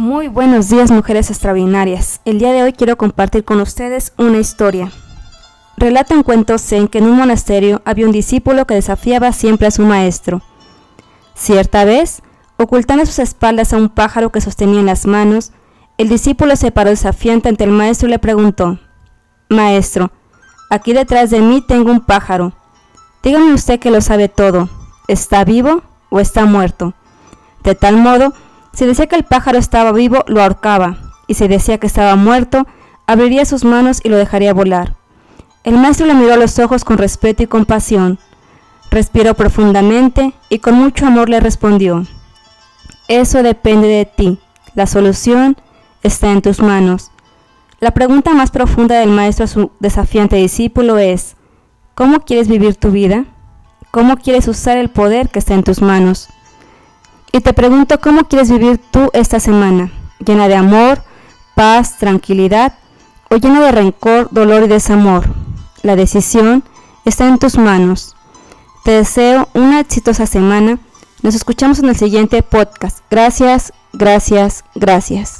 Muy buenos días mujeres extraordinarias. El día de hoy quiero compartir con ustedes una historia. Relata un cuento zen que en un monasterio había un discípulo que desafiaba siempre a su maestro. Cierta vez, ocultando sus espaldas a un pájaro que sostenía en las manos, el discípulo se paró desafiante ante el maestro y le preguntó, Maestro, aquí detrás de mí tengo un pájaro. Dígame usted que lo sabe todo. ¿Está vivo o está muerto? De tal modo, si decía que el pájaro estaba vivo, lo ahorcaba, y si decía que estaba muerto, abriría sus manos y lo dejaría volar. El maestro le miró a los ojos con respeto y compasión. Respiró profundamente y con mucho amor le respondió, Eso depende de ti. La solución está en tus manos. La pregunta más profunda del maestro a su desafiante discípulo es, ¿cómo quieres vivir tu vida? ¿Cómo quieres usar el poder que está en tus manos? Y te pregunto cómo quieres vivir tú esta semana, llena de amor, paz, tranquilidad o llena de rencor, dolor y desamor. La decisión está en tus manos. Te deseo una exitosa semana. Nos escuchamos en el siguiente podcast. Gracias, gracias, gracias.